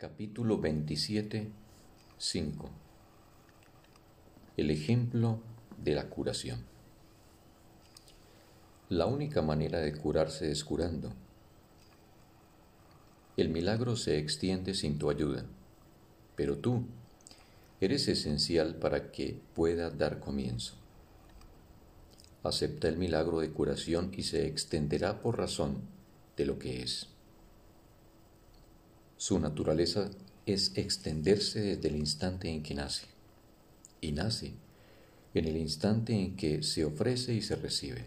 Capítulo 27, 5 El ejemplo de la curación. La única manera de curarse es curando. El milagro se extiende sin tu ayuda, pero tú eres esencial para que pueda dar comienzo. Acepta el milagro de curación y se extenderá por razón de lo que es. Su naturaleza es extenderse desde el instante en que nace, y nace en el instante en que se ofrece y se recibe.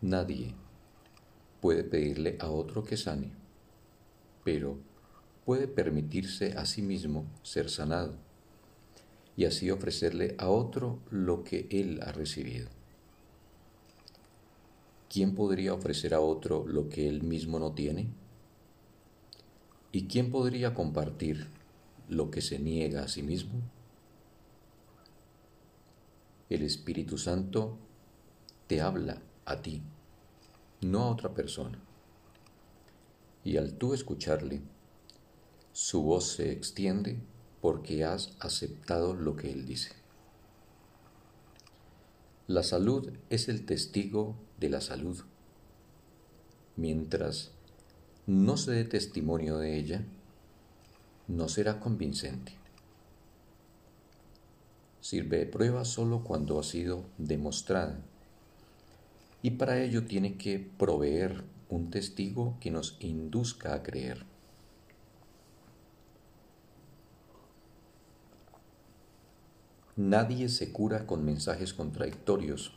Nadie puede pedirle a otro que sane, pero puede permitirse a sí mismo ser sanado y así ofrecerle a otro lo que él ha recibido. ¿Quién podría ofrecer a otro lo que él mismo no tiene? ¿Y quién podría compartir lo que se niega a sí mismo? El Espíritu Santo te habla a ti, no a otra persona. Y al tú escucharle, su voz se extiende porque has aceptado lo que Él dice. La salud es el testigo de la salud, mientras no se dé testimonio de ella, no será convincente. Sirve de prueba solo cuando ha sido demostrada y para ello tiene que proveer un testigo que nos induzca a creer. Nadie se cura con mensajes contradictorios.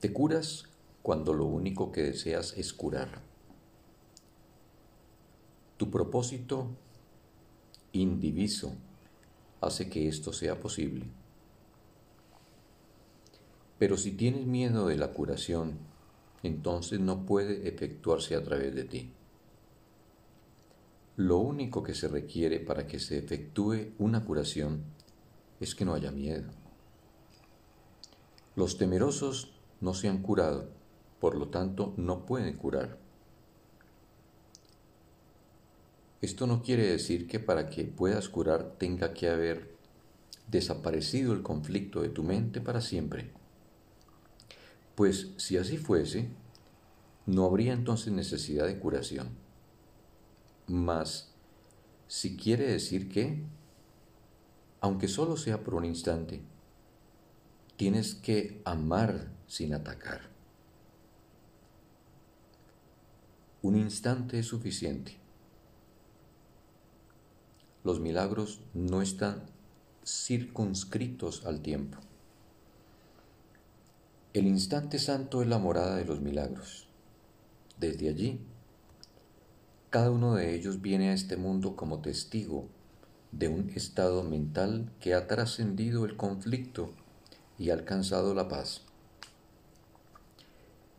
Te curas cuando lo único que deseas es curar. Tu propósito indiviso hace que esto sea posible. Pero si tienes miedo de la curación, entonces no puede efectuarse a través de ti. Lo único que se requiere para que se efectúe una curación es que no haya miedo. Los temerosos no se han curado, por lo tanto no pueden curar. Esto no quiere decir que para que puedas curar tenga que haber desaparecido el conflicto de tu mente para siempre. Pues si así fuese, no habría entonces necesidad de curación. Mas, si quiere decir que, aunque solo sea por un instante, tienes que amar sin atacar. Un instante es suficiente los milagros no están circunscritos al tiempo. El instante santo es la morada de los milagros. Desde allí, cada uno de ellos viene a este mundo como testigo de un estado mental que ha trascendido el conflicto y ha alcanzado la paz.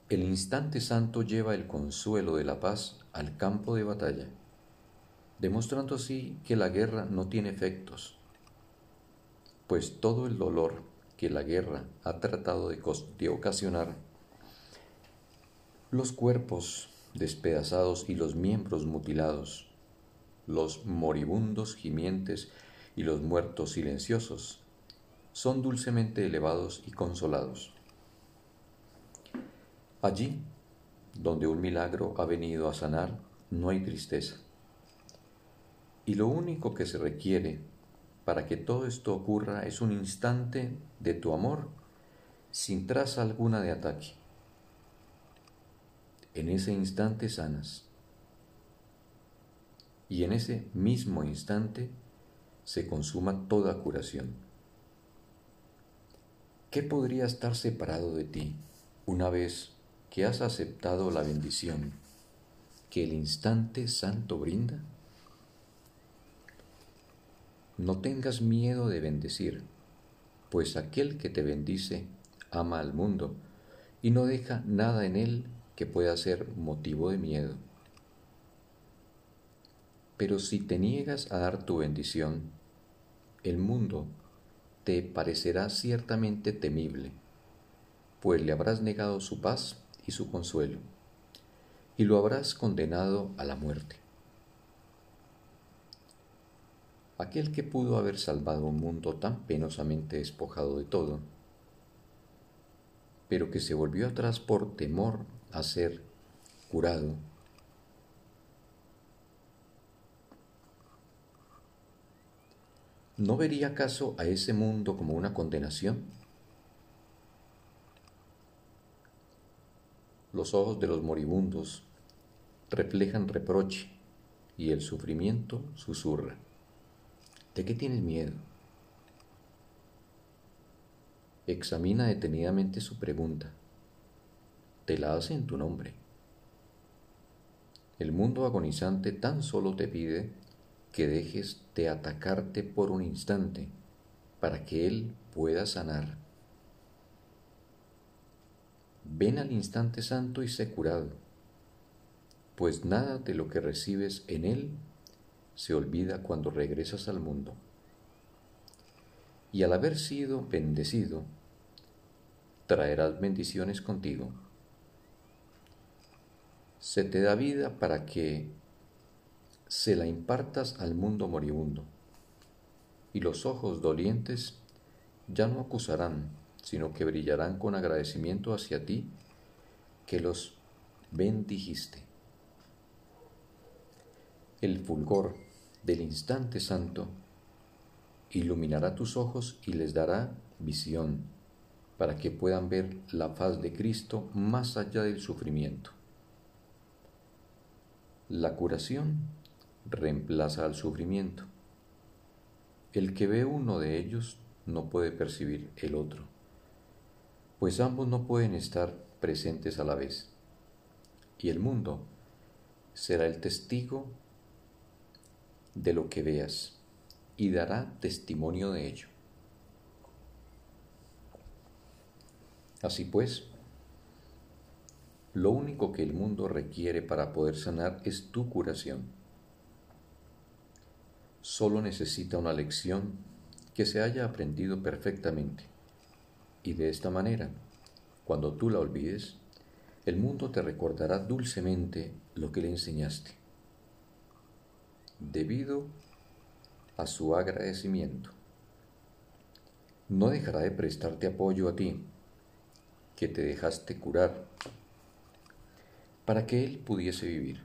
El instante santo lleva el consuelo de la paz al campo de batalla demostrando así que la guerra no tiene efectos, pues todo el dolor que la guerra ha tratado de, ocasionar, los cuerpos despedazados y los miembros mutilados, los moribundos gimientes y los muertos silenciosos, son dulcemente elevados y consolados. Allí, donde un milagro ha venido a sanar, no hay tristeza. Y lo único que se requiere para que todo esto ocurra es un instante de tu amor sin traza alguna de ataque. En ese instante sanas. Y en ese mismo instante se consuma toda curación. ¿Qué podría estar separado de ti una vez que has aceptado la bendición que el instante santo brinda? No tengas miedo de bendecir, pues aquel que te bendice ama al mundo y no deja nada en él que pueda ser motivo de miedo. Pero si te niegas a dar tu bendición, el mundo te parecerá ciertamente temible, pues le habrás negado su paz y su consuelo, y lo habrás condenado a la muerte. Aquel que pudo haber salvado un mundo tan penosamente despojado de todo, pero que se volvió atrás por temor a ser curado, ¿no vería acaso a ese mundo como una condenación? Los ojos de los moribundos reflejan reproche y el sufrimiento susurra. ¿De qué tienes miedo? Examina detenidamente su pregunta. Te la hace en tu nombre. El mundo agonizante tan solo te pide que dejes de atacarte por un instante para que Él pueda sanar. Ven al instante santo y sé curado, pues nada de lo que recibes en Él se olvida cuando regresas al mundo. Y al haber sido bendecido, traerás bendiciones contigo. Se te da vida para que se la impartas al mundo moribundo, y los ojos dolientes ya no acusarán, sino que brillarán con agradecimiento hacia ti que los bendijiste. El fulgor del instante santo iluminará tus ojos y les dará visión para que puedan ver la faz de Cristo más allá del sufrimiento. La curación reemplaza al sufrimiento. El que ve uno de ellos no puede percibir el otro, pues ambos no pueden estar presentes a la vez, y el mundo será el testigo de lo que veas y dará testimonio de ello. Así pues, lo único que el mundo requiere para poder sanar es tu curación. Solo necesita una lección que se haya aprendido perfectamente. Y de esta manera, cuando tú la olvides, el mundo te recordará dulcemente lo que le enseñaste debido a su agradecimiento. No dejará de prestarte apoyo a ti, que te dejaste curar, para que Él pudiese vivir.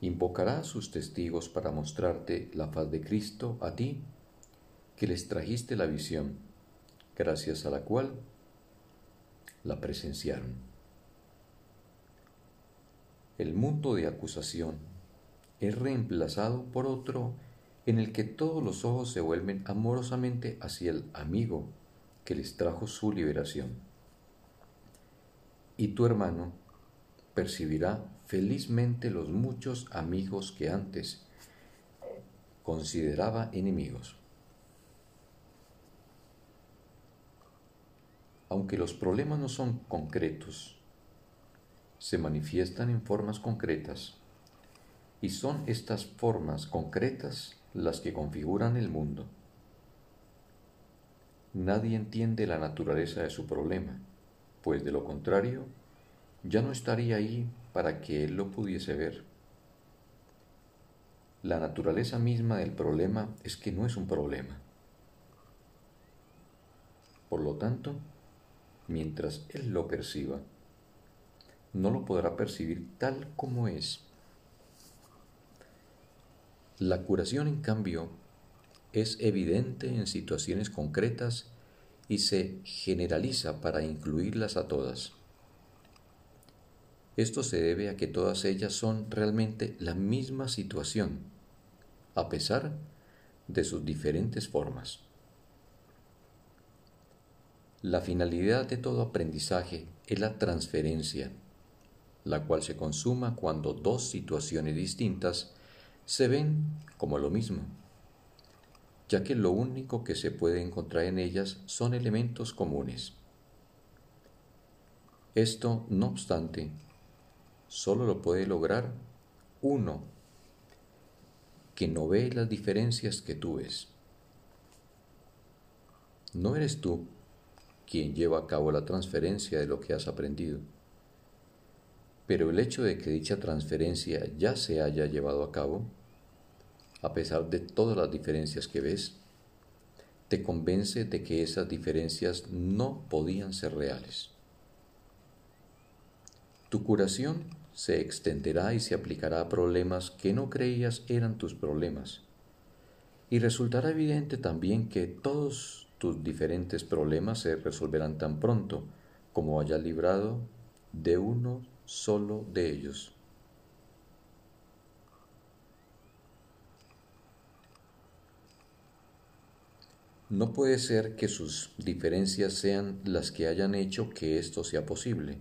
Invocará a sus testigos para mostrarte la faz de Cristo a ti, que les trajiste la visión, gracias a la cual la presenciaron. El mundo de acusación es reemplazado por otro en el que todos los ojos se vuelven amorosamente hacia el amigo que les trajo su liberación. Y tu hermano percibirá felizmente los muchos amigos que antes consideraba enemigos. Aunque los problemas no son concretos, se manifiestan en formas concretas y son estas formas concretas las que configuran el mundo. Nadie entiende la naturaleza de su problema, pues de lo contrario, ya no estaría ahí para que él lo pudiese ver. La naturaleza misma del problema es que no es un problema. Por lo tanto, mientras él lo perciba, no lo podrá percibir tal como es la curación, en cambio, es evidente en situaciones concretas y se generaliza para incluirlas a todas. Esto se debe a que todas ellas son realmente la misma situación, a pesar de sus diferentes formas. La finalidad de todo aprendizaje es la transferencia, la cual se consuma cuando dos situaciones distintas se ven como lo mismo, ya que lo único que se puede encontrar en ellas son elementos comunes. Esto, no obstante, solo lo puede lograr uno que no ve las diferencias que tú ves. No eres tú quien lleva a cabo la transferencia de lo que has aprendido, pero el hecho de que dicha transferencia ya se haya llevado a cabo a pesar de todas las diferencias que ves, te convence de que esas diferencias no podían ser reales. Tu curación se extenderá y se aplicará a problemas que no creías eran tus problemas. Y resultará evidente también que todos tus diferentes problemas se resolverán tan pronto como hayas librado de uno solo de ellos. No puede ser que sus diferencias sean las que hayan hecho que esto sea posible,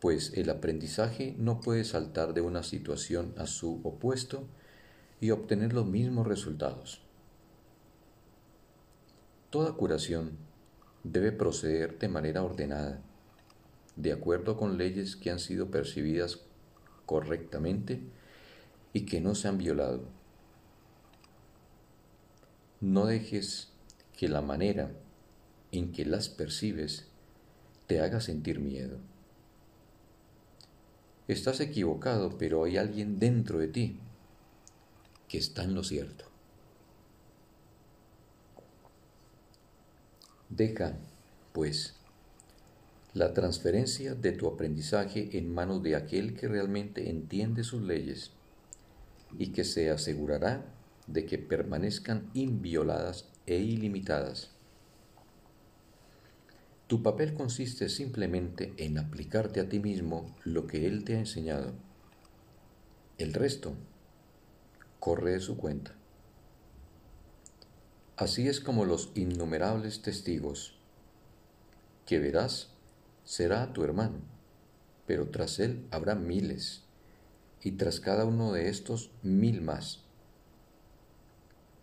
pues el aprendizaje no puede saltar de una situación a su opuesto y obtener los mismos resultados. Toda curación debe proceder de manera ordenada, de acuerdo con leyes que han sido percibidas correctamente y que no se han violado. No dejes que la manera en que las percibes te haga sentir miedo. Estás equivocado, pero hay alguien dentro de ti que está en lo cierto. Deja, pues, la transferencia de tu aprendizaje en manos de aquel que realmente entiende sus leyes y que se asegurará de que permanezcan invioladas e ilimitadas. Tu papel consiste simplemente en aplicarte a ti mismo lo que Él te ha enseñado. El resto corre de su cuenta. Así es como los innumerables testigos que verás será tu hermano, pero tras él habrá miles, y tras cada uno de estos mil más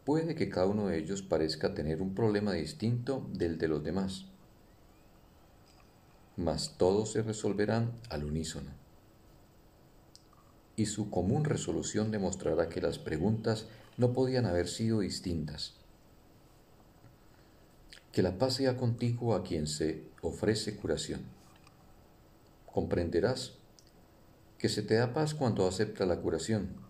Puede que cada uno de ellos parezca tener un problema distinto del de los demás, mas todos se resolverán al unísono. Y su común resolución demostrará que las preguntas no podían haber sido distintas. Que la paz sea contigo a quien se ofrece curación. Comprenderás que se te da paz cuando acepta la curación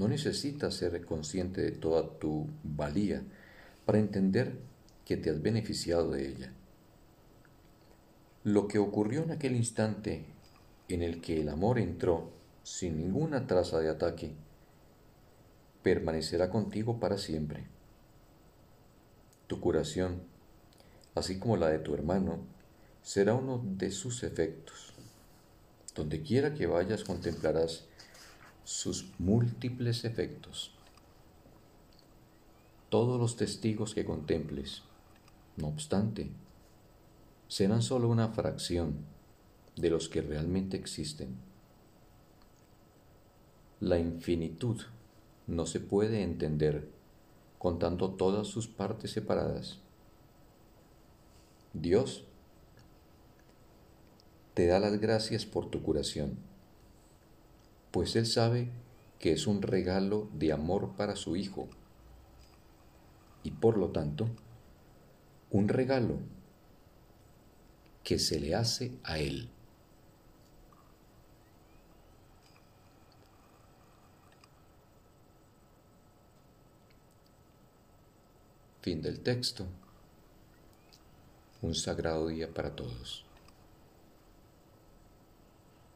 no necesitas ser consciente de toda tu valía para entender que te has beneficiado de ella. Lo que ocurrió en aquel instante en el que el amor entró sin ninguna traza de ataque, permanecerá contigo para siempre. Tu curación, así como la de tu hermano, será uno de sus efectos. Donde quiera que vayas contemplarás sus múltiples efectos. Todos los testigos que contemples, no obstante, serán sólo una fracción de los que realmente existen. La infinitud no se puede entender contando todas sus partes separadas. Dios te da las gracias por tu curación pues Él sabe que es un regalo de amor para su Hijo y por lo tanto un regalo que se le hace a Él. Fin del texto. Un sagrado día para todos.